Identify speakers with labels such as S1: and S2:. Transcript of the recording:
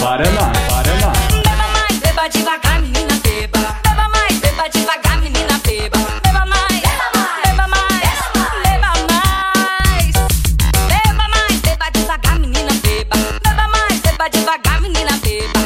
S1: Paraná, Paraná.
S2: Beba mais, beba devagar, menina beba. Beba mais, beba devagar, menina beba. Beba mais, beba mais, beba mais. Beba mais, beba devagar, menina beba. Beba mais, beba devagar, menina beba.